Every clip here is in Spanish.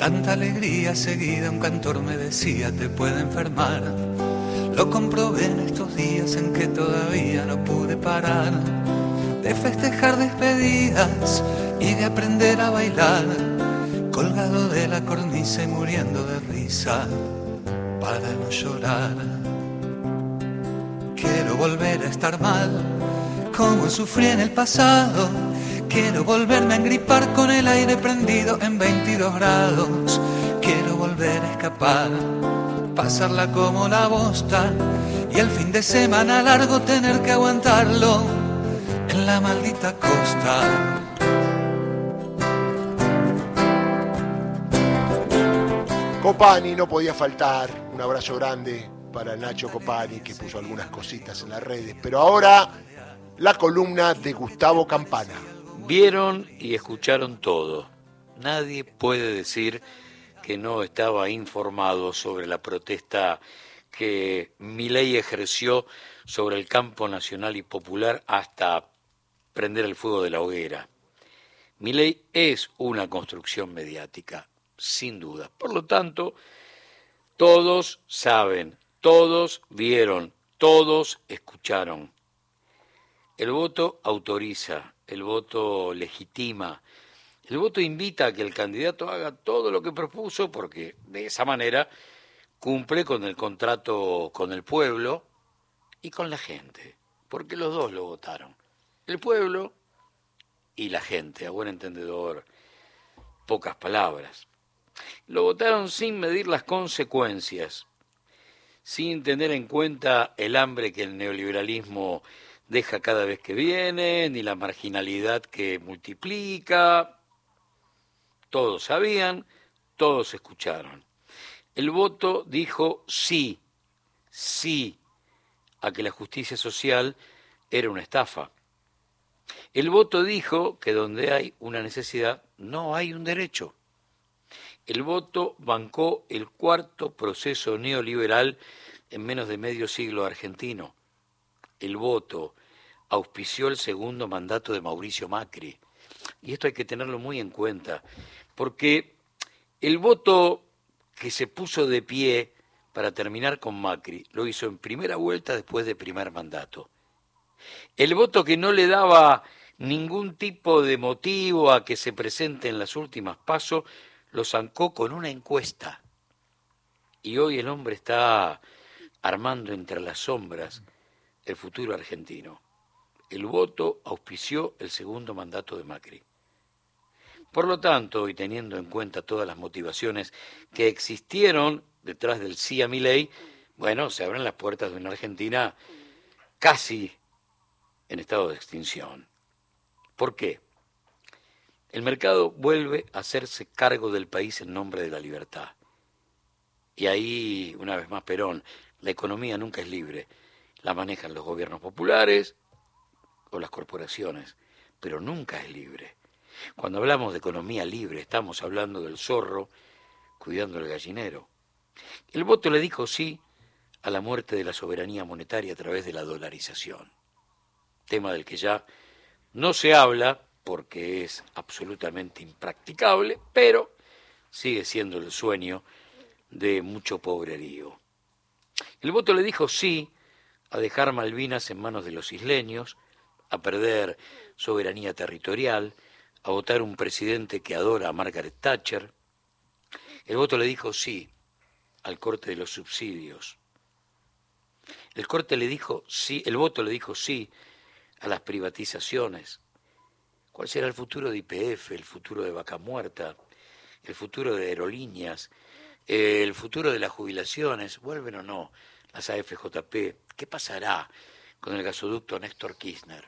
Tanta alegría seguida, un cantor me decía, te puede enfermar. Lo comprobé en estos días en que todavía no pude parar de festejar despedidas y de aprender a bailar, colgado de la cornisa y muriendo de risa para no llorar. Quiero volver a estar mal, como sufrí en el pasado. Quiero volverme a engripar con el aire prendido en 22 grados. Quiero volver a escapar, pasarla como la bosta y el fin de semana largo tener que aguantarlo en la maldita costa. Copani no podía faltar. Un abrazo grande para Nacho Copani que puso algunas cositas en las redes. Pero ahora la columna de Gustavo Campana. Vieron y escucharon todo. Nadie puede decir que no estaba informado sobre la protesta que Milei ejerció sobre el campo nacional y popular hasta prender el fuego de la hoguera. Milei es una construcción mediática sin duda. Por lo tanto, todos saben, todos vieron, todos escucharon. El voto autoriza, el voto legitima, el voto invita a que el candidato haga todo lo que propuso porque de esa manera cumple con el contrato con el pueblo y con la gente, porque los dos lo votaron, el pueblo y la gente, a buen entendedor, pocas palabras. Lo votaron sin medir las consecuencias, sin tener en cuenta el hambre que el neoliberalismo deja cada vez que viene, ni la marginalidad que multiplica. Todos sabían, todos escucharon. El voto dijo sí, sí a que la justicia social era una estafa. El voto dijo que donde hay una necesidad no hay un derecho. El voto bancó el cuarto proceso neoliberal en menos de medio siglo argentino. El voto auspició el segundo mandato de Mauricio Macri. Y esto hay que tenerlo muy en cuenta, porque el voto que se puso de pie para terminar con Macri lo hizo en primera vuelta después de primer mandato. El voto que no le daba ningún tipo de motivo a que se presente en las últimas pasos lo zancó con una encuesta. Y hoy el hombre está armando entre las sombras el futuro argentino. El voto auspició el segundo mandato de Macri. Por lo tanto, y teniendo en cuenta todas las motivaciones que existieron detrás del sí a mi ley, bueno, se abren las puertas de una Argentina casi en estado de extinción. ¿Por qué? El mercado vuelve a hacerse cargo del país en nombre de la libertad. Y ahí, una vez más, Perón, la economía nunca es libre. La manejan los gobiernos populares o las corporaciones, pero nunca es libre. Cuando hablamos de economía libre, estamos hablando del zorro cuidando el gallinero. El voto le dijo sí a la muerte de la soberanía monetaria a través de la dolarización, tema del que ya no se habla porque es absolutamente impracticable, pero sigue siendo el sueño de mucho pobrerío. El voto le dijo sí a dejar Malvinas en manos de los isleños, a perder soberanía territorial, a votar un presidente que adora a Margaret Thatcher. El voto le dijo sí al corte de los subsidios. El corte le dijo sí, el voto le dijo sí a las privatizaciones, ¿Cuál será el futuro de IPF, el futuro de Vaca Muerta, el futuro de aerolíneas, el futuro de las jubilaciones? ¿Vuelven o no las AFJP? ¿Qué pasará con el gasoducto Néstor Kirchner?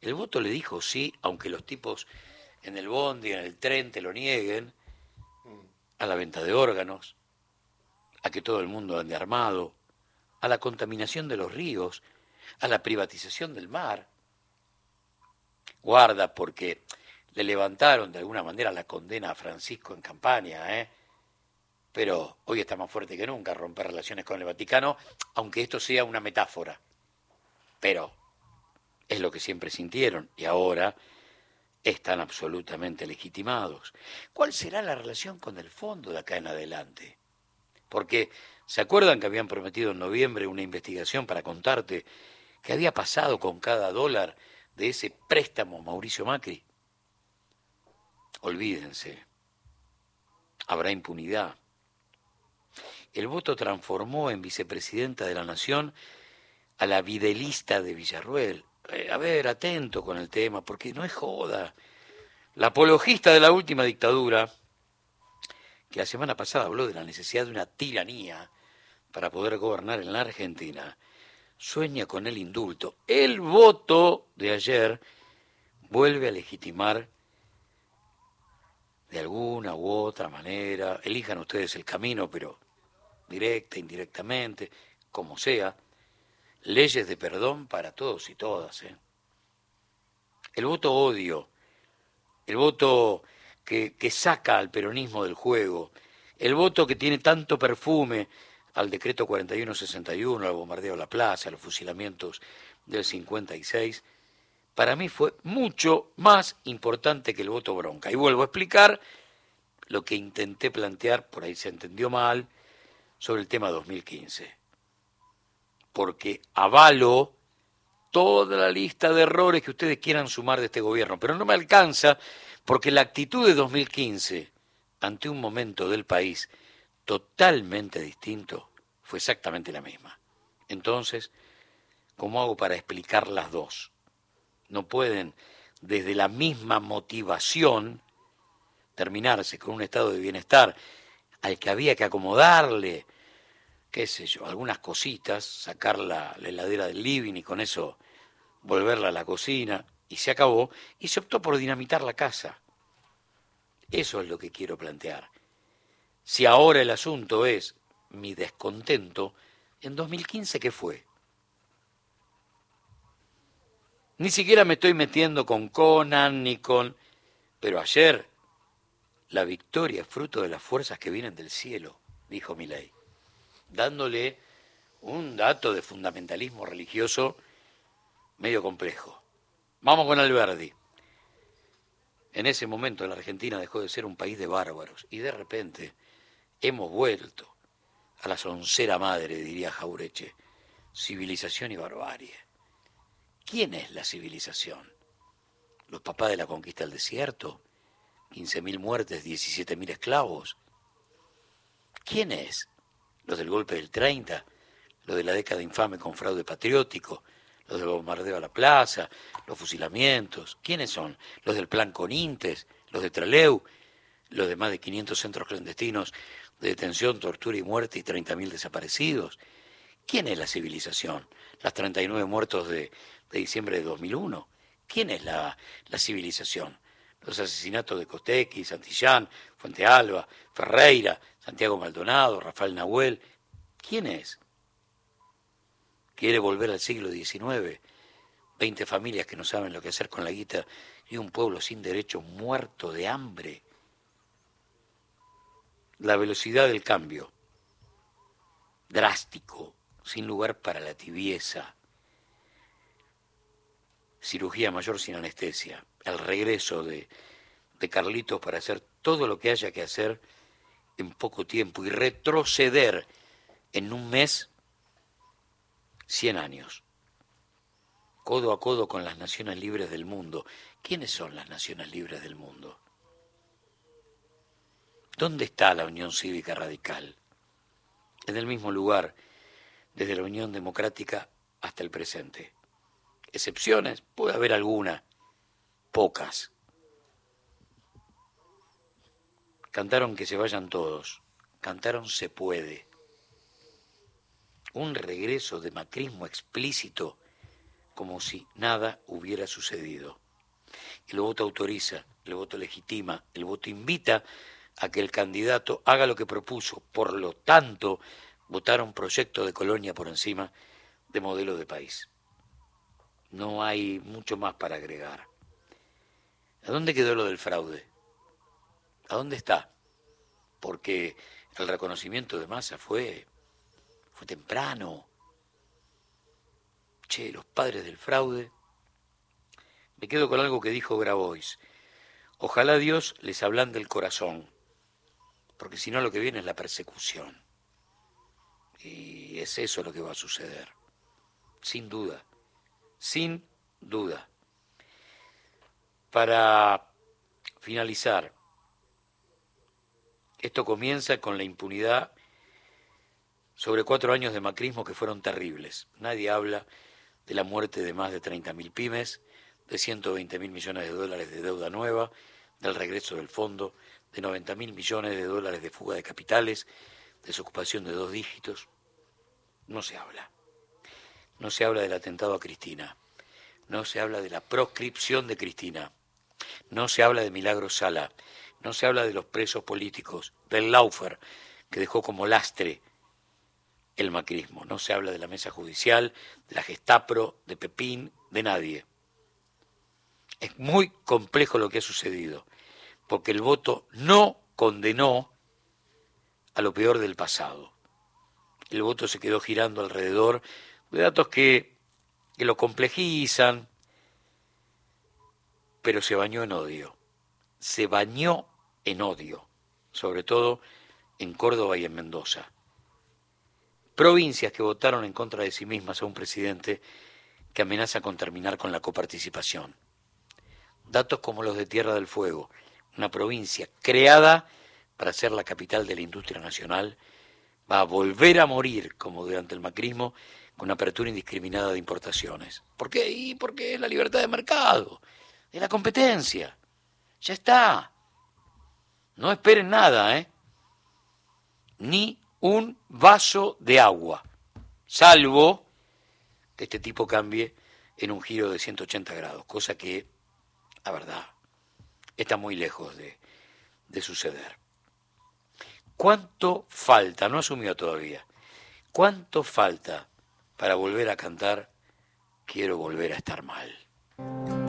El voto le dijo sí, aunque los tipos en el bondi, en el tren te lo nieguen, a la venta de órganos, a que todo el mundo ande armado, a la contaminación de los ríos, a la privatización del mar, guarda porque le levantaron de alguna manera la condena a Francisco en campaña, ¿eh? pero hoy está más fuerte que nunca romper relaciones con el Vaticano, aunque esto sea una metáfora. Pero es lo que siempre sintieron y ahora están absolutamente legitimados. ¿Cuál será la relación con el fondo de acá en adelante? Porque, ¿se acuerdan que habían prometido en noviembre una investigación para contarte qué había pasado con cada dólar de ese préstamo Mauricio Macri? Olvídense, habrá impunidad. El voto transformó en vicepresidenta de la Nación a la videlista de Villarruel. A ver, atento con el tema, porque no es joda. La apologista de la última dictadura, que la semana pasada habló de la necesidad de una tiranía para poder gobernar en la Argentina, sueña con el indulto. El voto de ayer vuelve a legitimar de alguna u otra manera, elijan ustedes el camino, pero directa, indirectamente, como sea, leyes de perdón para todos y todas. ¿eh? El voto odio, el voto que, que saca al peronismo del juego, el voto que tiene tanto perfume al decreto 4161, al bombardeo a la plaza, a los fusilamientos del 56, para mí fue mucho más importante que el voto bronca. Y vuelvo a explicar lo que intenté plantear, por ahí se entendió mal, sobre el tema 2015. Porque avalo toda la lista de errores que ustedes quieran sumar de este gobierno, pero no me alcanza porque la actitud de 2015 ante un momento del país totalmente distinto fue exactamente la misma. Entonces, ¿cómo hago para explicar las dos? No pueden, desde la misma motivación, terminarse con un estado de bienestar al que había que acomodarle, qué sé yo, algunas cositas, sacar la, heladera del living y con eso volverla a la cocina, y se acabó, y se optó por dinamitar la casa. Eso es lo que quiero plantear. Si ahora el asunto es mi descontento, en 2015, ¿qué fue? Ni siquiera me estoy metiendo con Conan ni con... Pero ayer la victoria es fruto de las fuerzas que vienen del cielo, dijo Milei, dándole un dato de fundamentalismo religioso medio complejo. Vamos con Alberdi. En ese momento la Argentina dejó de ser un país de bárbaros y de repente hemos vuelto a la soncera madre, diría Jaureche, civilización y barbarie. ¿Quién es la civilización? ¿Los papás de la conquista del desierto? 15.000 muertes, 17.000 esclavos. ¿Quién es? ¿Los del golpe del 30? ¿Los de la década infame con fraude patriótico? ¿Los del bombardeo a la plaza? ¿Los fusilamientos? ¿Quiénes son? ¿Los del plan Conintes? ¿Los de Traleu? ¿Los de más de 500 centros clandestinos de detención, tortura y muerte y 30.000 desaparecidos? ¿Quién es la civilización? Las 39 muertos de, de diciembre de 2001. ¿Quién es la, la civilización? Los asesinatos de Costequi, Santillán, Fuente Alba, Ferreira, Santiago Maldonado, Rafael Nahuel. ¿Quién es? Quiere volver al siglo XIX. Veinte familias que no saben lo que hacer con la guita y un pueblo sin derecho muerto de hambre. La velocidad del cambio, drástico, sin lugar para la tibieza. Cirugía mayor sin anestesia el regreso de, de Carlitos para hacer todo lo que haya que hacer en poco tiempo y retroceder en un mes 100 años, codo a codo con las naciones libres del mundo. ¿Quiénes son las naciones libres del mundo? ¿Dónde está la Unión Cívica Radical? En el mismo lugar, desde la Unión Democrática hasta el presente. Excepciones, puede haber alguna, pocas. Cantaron que se vayan todos, cantaron se puede. Un regreso de macrismo explícito como si nada hubiera sucedido. El voto autoriza, el voto legitima, el voto invita a que el candidato haga lo que propuso. Por lo tanto, votaron proyecto de colonia por encima de modelo de país. No hay mucho más para agregar. ¿A dónde quedó lo del fraude? ¿A dónde está? Porque el reconocimiento de masa fue, fue temprano. Che, los padres del fraude. Me quedo con algo que dijo Grabois. Ojalá Dios les ablande el corazón, porque si no lo que viene es la persecución. Y es eso lo que va a suceder, sin duda, sin duda. Para finalizar, esto comienza con la impunidad sobre cuatro años de macrismo que fueron terribles. Nadie habla de la muerte de más de 30.000 pymes, de 120 mil millones de dólares de deuda nueva, del regreso del fondo, de 90 mil millones de dólares de fuga de capitales, desocupación de dos dígitos. No se habla. No se habla del atentado a Cristina. No se habla de la proscripción de Cristina. No se habla de Milagro Sala. No se habla de los presos políticos, del Laufer, que dejó como lastre el macrismo. No se habla de la mesa judicial, de la Gestapro, de Pepín, de nadie. Es muy complejo lo que ha sucedido, porque el voto no condenó a lo peor del pasado. El voto se quedó girando alrededor de datos que, que lo complejizan, pero se bañó en odio. Se bañó en odio, sobre todo en Córdoba y en Mendoza. Provincias que votaron en contra de sí mismas a un presidente que amenaza con terminar con la coparticipación. Datos como los de Tierra del Fuego, una provincia creada para ser la capital de la industria nacional, va a volver a morir, como durante el macrismo, con apertura indiscriminada de importaciones. ¿Por qué? Y porque es la libertad de mercado, es la competencia. Ya está. No esperen nada, ¿eh? Ni un vaso de agua, salvo que este tipo cambie en un giro de 180 grados, cosa que la verdad, está muy lejos de, de suceder. ¿Cuánto falta? No asumió todavía. ¿Cuánto falta para volver a cantar Quiero volver a estar mal?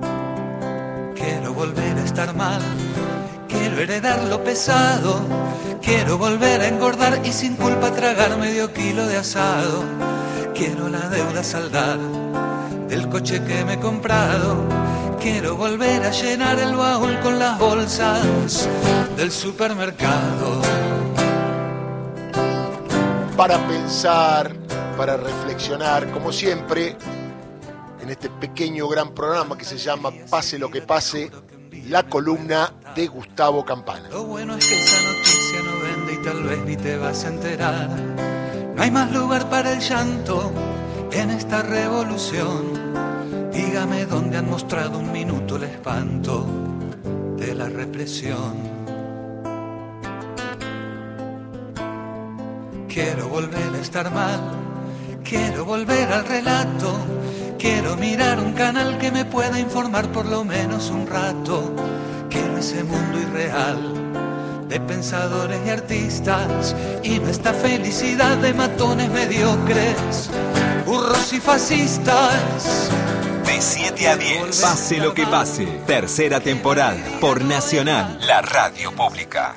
Volver a estar mal. Quiero heredar lo pesado. Quiero volver a engordar y sin culpa tragar medio kilo de asado. Quiero la deuda saldar del coche que me he comprado quiero volver a llenar el baúl con las bolsas del supermercado. Para pensar, para reflexionar, como siempre, en este pequeño gran programa que se llama Pase lo que pase, la columna de Gustavo Campana. Lo bueno es que esa noticia no vende y tal vez ni te vas a enterar. No hay más lugar para el llanto en esta revolución Dígame dónde han mostrado un minuto el espanto de la represión. Quiero volver a estar mal, quiero volver al relato, quiero mirar un canal que me pueda informar por lo menos un rato. Quiero ese mundo irreal de pensadores y artistas y no esta felicidad de matones mediocres, burros y fascistas de 7 a 10. Pase lo que pase. Tercera temporada por Nacional, la radio pública.